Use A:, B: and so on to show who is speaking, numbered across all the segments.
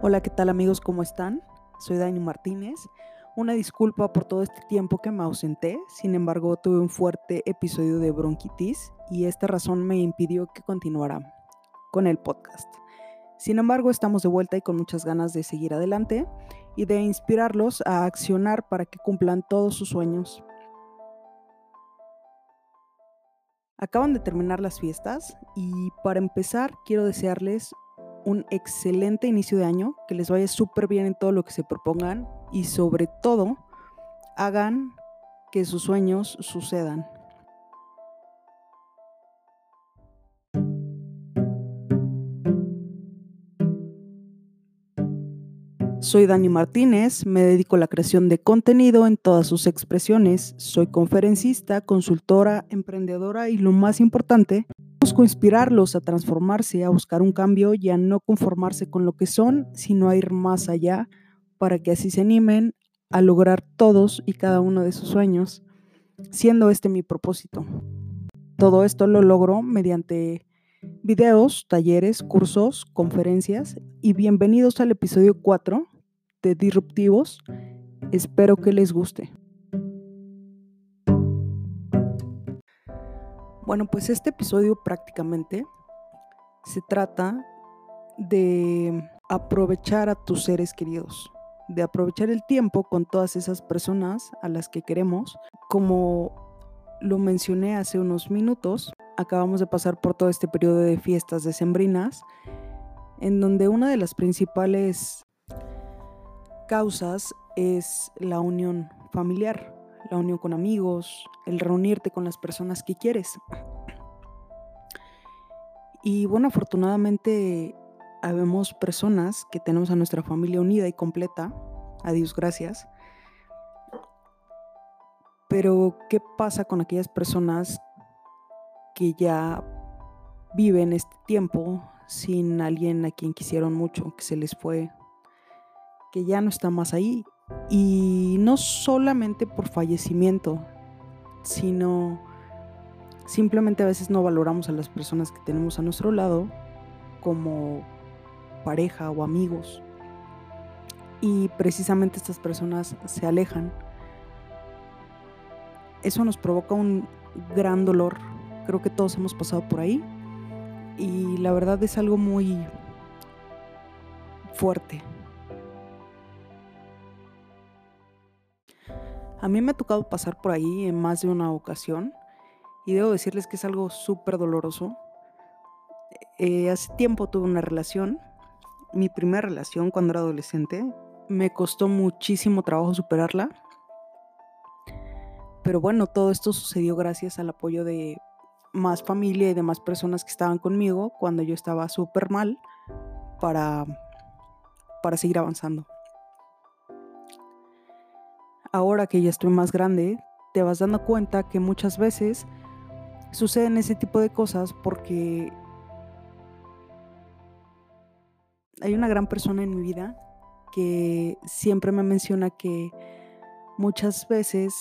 A: Hola, ¿qué tal amigos? ¿Cómo están? Soy Dani Martínez. Una disculpa por todo este tiempo que me ausenté, sin embargo tuve un fuerte episodio de bronquitis y esta razón me impidió que continuara con el podcast. Sin embargo, estamos de vuelta y con muchas ganas de seguir adelante y de inspirarlos a accionar para que cumplan todos sus sueños. Acaban de terminar las fiestas y para empezar quiero desearles un excelente inicio de año, que les vaya súper bien en todo lo que se propongan y sobre todo hagan que sus sueños sucedan. Soy Dani Martínez, me dedico a la creación de contenido en todas sus expresiones. Soy conferencista, consultora, emprendedora y lo más importante, Busco inspirarlos a transformarse, a buscar un cambio y a no conformarse con lo que son, sino a ir más allá para que así se animen a lograr todos y cada uno de sus sueños, siendo este mi propósito. Todo esto lo logro mediante videos, talleres, cursos, conferencias y bienvenidos al episodio 4 de Disruptivos. Espero que les guste. Bueno, pues este episodio prácticamente se trata de aprovechar a tus seres queridos, de aprovechar el tiempo con todas esas personas a las que queremos. Como lo mencioné hace unos minutos, acabamos de pasar por todo este periodo de fiestas decembrinas, en donde una de las principales causas es la unión familiar la unión con amigos, el reunirte con las personas que quieres. Y bueno, afortunadamente habemos personas que tenemos a nuestra familia unida y completa, a Dios gracias. Pero, ¿qué pasa con aquellas personas que ya viven este tiempo sin alguien a quien quisieron mucho, que se les fue, que ya no está más ahí y no solamente por fallecimiento, sino simplemente a veces no valoramos a las personas que tenemos a nuestro lado como pareja o amigos. Y precisamente estas personas se alejan. Eso nos provoca un gran dolor. Creo que todos hemos pasado por ahí. Y la verdad es algo muy fuerte. A mí me ha tocado pasar por ahí en más de una ocasión y debo decirles que es algo súper doloroso. Eh, hace tiempo tuve una relación, mi primera relación cuando era adolescente. Me costó muchísimo trabajo superarla. Pero bueno, todo esto sucedió gracias al apoyo de más familia y de más personas que estaban conmigo cuando yo estaba súper mal para, para seguir avanzando ahora que ya estoy más grande, te vas dando cuenta que muchas veces suceden ese tipo de cosas porque hay una gran persona en mi vida que siempre me menciona que muchas veces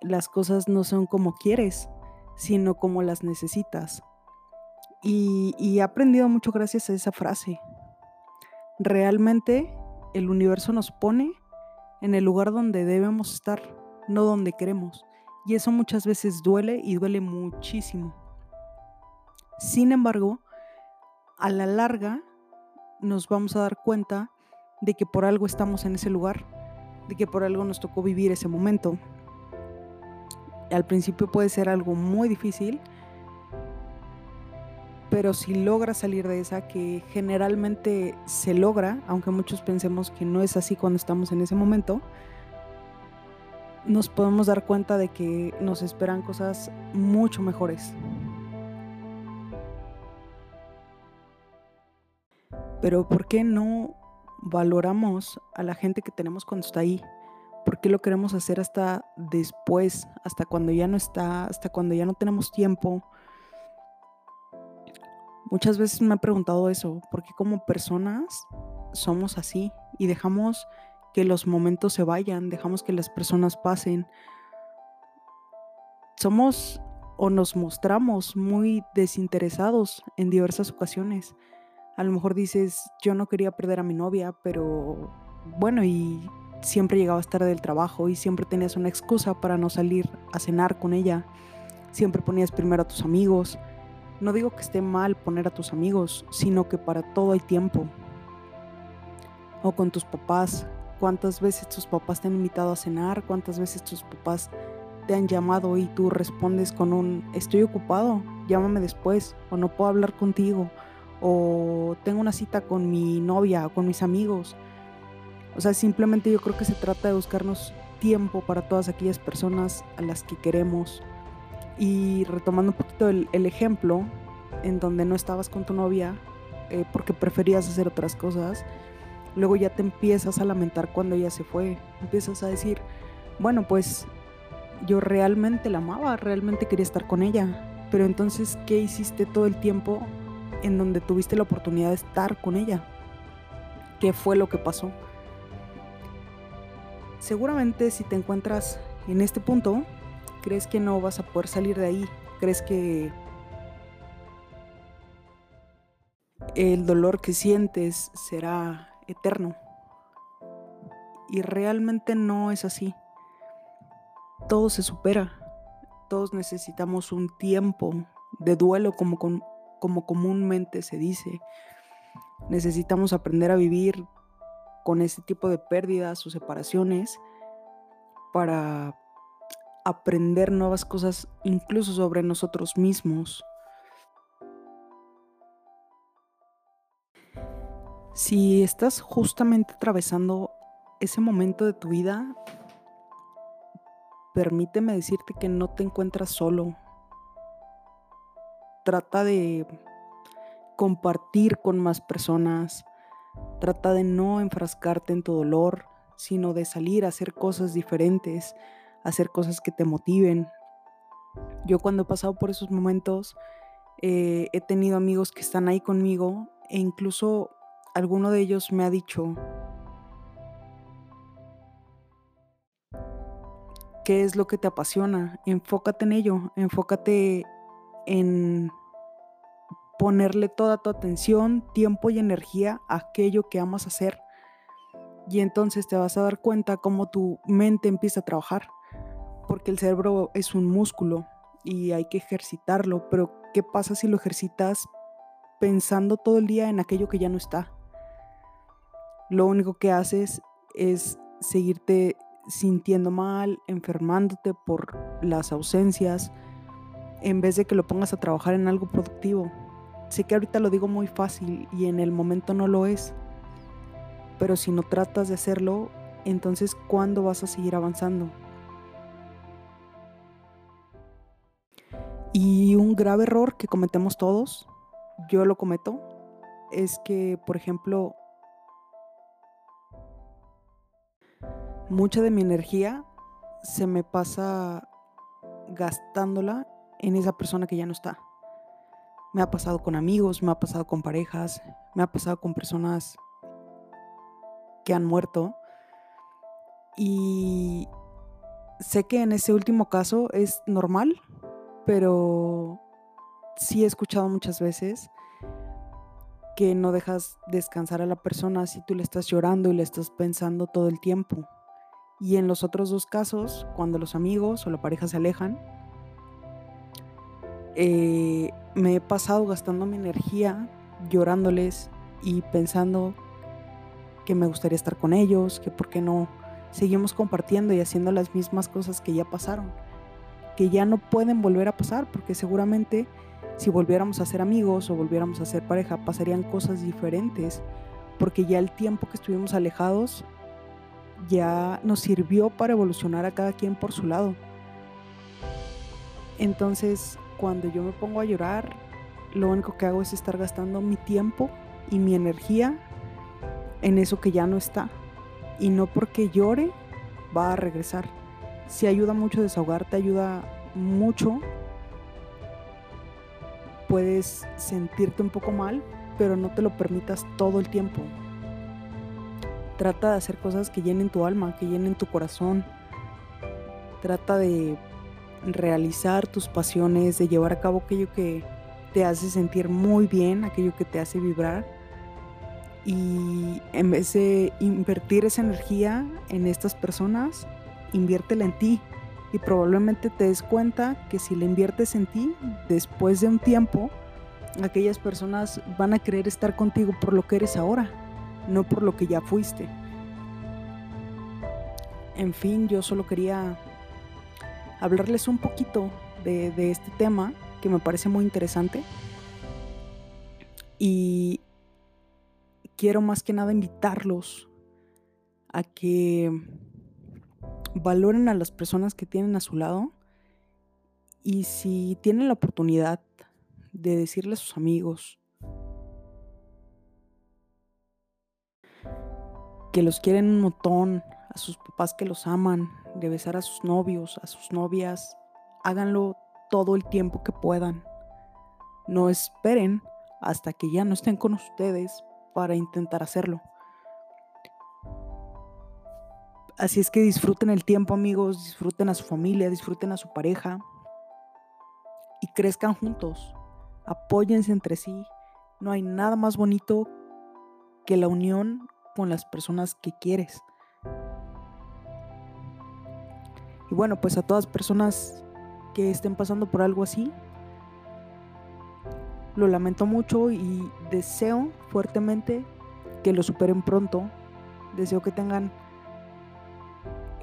A: las cosas no son como quieres, sino como las necesitas. Y, he aprendido mucho gracias a esa frase. Realmente el universo nos pone en el lugar donde debemos estar, no donde queremos. Y eso muchas veces duele y duele muchísimo. Sin embargo, a la larga nos vamos a dar cuenta de que por algo estamos en ese lugar, de que por algo nos tocó vivir ese momento. Al principio puede ser algo muy difícil, pero si logra salir de esa, que generalmente se logra, aunque muchos pensemos que no es así cuando estamos en ese momento, nos podemos dar cuenta de que nos esperan cosas mucho mejores. Pero ¿por qué no valoramos a la gente que tenemos cuando está ahí? ¿Por qué lo queremos hacer hasta después, hasta cuando ya no está, hasta cuando ya no tenemos tiempo? Muchas veces me he preguntado eso, porque como personas somos así y dejamos que los momentos se vayan, dejamos que las personas pasen. Somos o nos mostramos muy desinteresados en diversas ocasiones. A lo mejor dices, yo no quería perder a mi novia, pero bueno, y siempre llegabas tarde del trabajo y siempre tenías una excusa para no salir a cenar con ella. Siempre ponías primero a tus amigos. No digo que esté mal poner a tus amigos, sino que para todo hay tiempo. O con tus papás. ¿Cuántas veces tus papás te han invitado a cenar? ¿Cuántas veces tus papás te han llamado y tú respondes con un estoy ocupado, llámame después, o no puedo hablar contigo, o tengo una cita con mi novia o con mis amigos? O sea, simplemente yo creo que se trata de buscarnos tiempo para todas aquellas personas a las que queremos. Y retomando un poquito el, ejemplo, en donde no estabas con tu novia eh, porque preferías hacer otras cosas, luego ya te empiezas a lamentar cuando ella se fue. Empiezas a decir, bueno, pues yo realmente la amaba, realmente quería estar con ella. Pero entonces, ¿qué hiciste todo el tiempo en donde tuviste la oportunidad de estar con ella? ¿Qué fue lo que pasó? Seguramente si te encuentras en este punto, crees que no vas a poder salir de ahí, crees que el dolor que sientes será eterno. Y realmente no es así. Todo se supera. Todos necesitamos un tiempo de duelo como, comúnmente se dice. Necesitamos aprender a vivir con ese tipo de pérdidas o separaciones para aprender nuevas cosas incluso sobre nosotros mismos. Si estás justamente atravesando ese momento de tu vida, permíteme decirte que no te encuentras solo. Trata de compartir con más personas, Trata de no enfrascarte en tu dolor, sino de salir a hacer cosas diferentes, hacer cosas que te motiven. Yo cuando he pasado por esos momentos eh, he tenido amigos que están ahí conmigo e incluso alguno de ellos me ha dicho, ¿qué es lo que te apasiona? Enfócate en ello, enfócate en ponerle toda tu atención, tiempo y energía a aquello que amas hacer. Y entonces te vas a dar cuenta cómo tu mente empieza a trabajar, porque el cerebro es un músculo y hay que ejercitarlo, pero ¿qué pasa si lo ejercitas pensando todo el día en aquello que ya no está? Lo único que haces es seguirte sintiendo mal, enfermándote por las ausencias, en vez de que lo pongas a trabajar en algo productivo. Sé que ahorita lo digo muy fácil y en el momento no lo es, pero si no tratas de hacerlo, entonces ¿cuándo vas a seguir avanzando? Y un grave error que cometemos todos, yo lo cometo, es que, por ejemplo, mucha de mi energía se me pasa gastándola en esa persona que ya no está. Me ha pasado con amigos, me ha pasado con parejas, me ha pasado con personas que han muerto. Y sé que en ese último caso es normal, pero sí he escuchado muchas veces que no dejas descansar a la persona si tú le estás llorando y le estás pensando todo el tiempo. Y en los otros dos casos, cuando los amigos o la pareja se alejan, eh, me he pasado gastando mi energía llorándoles y pensando que me gustaría estar con ellos, que por qué no seguimos compartiendo y haciendo las mismas cosas que ya pasaron, que ya no pueden volver a pasar, porque seguramente si volviéramos a ser amigos o volviéramos a ser pareja, pasarían cosas diferentes, porque ya el tiempo que estuvimos alejados ya nos sirvió para evolucionar a cada quien por su lado. Entonces, cuando yo me pongo a llorar, lo único que hago es estar gastando mi tiempo y mi energía en eso que ya no está. Y no porque llore va a regresar. Si ayuda mucho a desahogarte, ayuda mucho. Puedes sentirte un poco mal, pero no te lo permitas todo el tiempo. Trata de hacer cosas que llenen tu alma, que llenen tu corazón. Trata de realizar tus pasiones, de llevar a cabo aquello que te hace sentir muy bien, aquello que te hace vibrar. Y en vez de invertir esa energía en estas personas, inviértela en ti. Y probablemente te des cuenta que si la inviertes en ti, después de un tiempo, aquellas personas van a querer estar contigo por lo que eres ahora, no por lo que ya fuiste. En fin, yo solo quería hablarles un poquito de, de este tema que me parece muy interesante. Y quiero más que nada invitarlos a que valoren a las personas que tienen a su lado y si tienen la oportunidad de decirle a sus amigos que los quieren un montón, a sus papás que los aman, de besar a sus novios, a sus novias, háganlo todo el tiempo que puedan. No esperen hasta que ya no estén con ustedes para intentar hacerlo. Así es que disfruten el tiempo amigos, disfruten a su familia, disfruten a su pareja y crezcan juntos. Apóyense entre sí. No hay nada más bonito que la unión con las personas que quieres. Y bueno, pues a todas personas que estén pasando por algo así, lo lamento mucho y deseo fuertemente que lo superen pronto. Deseo que tengan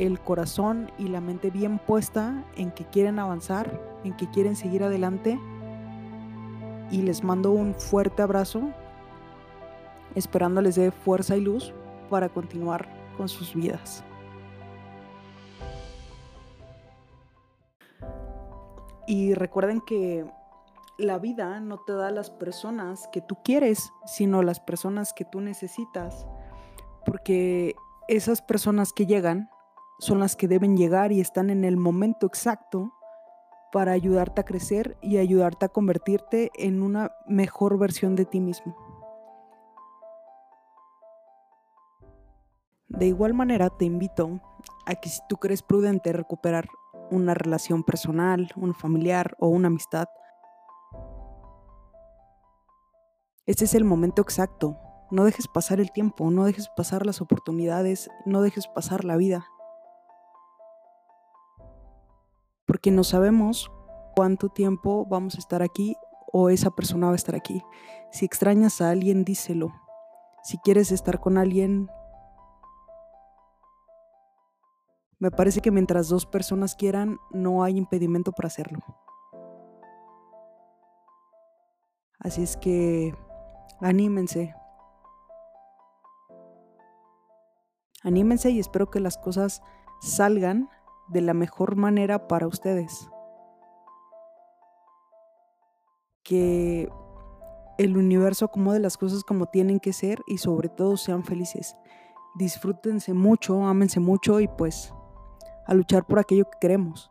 A: el corazón y la mente bien puesta en que quieren avanzar, en que quieren seguir adelante. Y les mando un fuerte abrazo, esperándoles de fuerza y luz para continuar con sus vidas. Y recuerden que la vida no te da las personas que tú quieres, sino las personas que tú necesitas. Porque esas personas que llegan son las que deben llegar y están en el momento exacto para ayudarte a crecer y ayudarte a convertirte en una mejor versión de ti mismo. De igual manera te invito a que si tú crees prudente recuperar una relación personal, un familiar o una amistad, Este es el momento exacto. No dejes pasar el tiempo, no dejes pasar las oportunidades, no dejes pasar la vida. Porque no sabemos cuánto tiempo vamos a estar aquí o esa persona va a estar aquí. Si extrañas a alguien, díselo. Si quieres estar con alguien, me parece que mientras dos personas quieran, no hay impedimento para hacerlo. Así es que Anímense. Anímense y espero que las cosas salgan de la mejor manera para ustedes. Que el universo acomode las cosas como tienen que ser y sobre todo sean felices. Disfrútense mucho, ámense mucho y pues a luchar por aquello que queremos.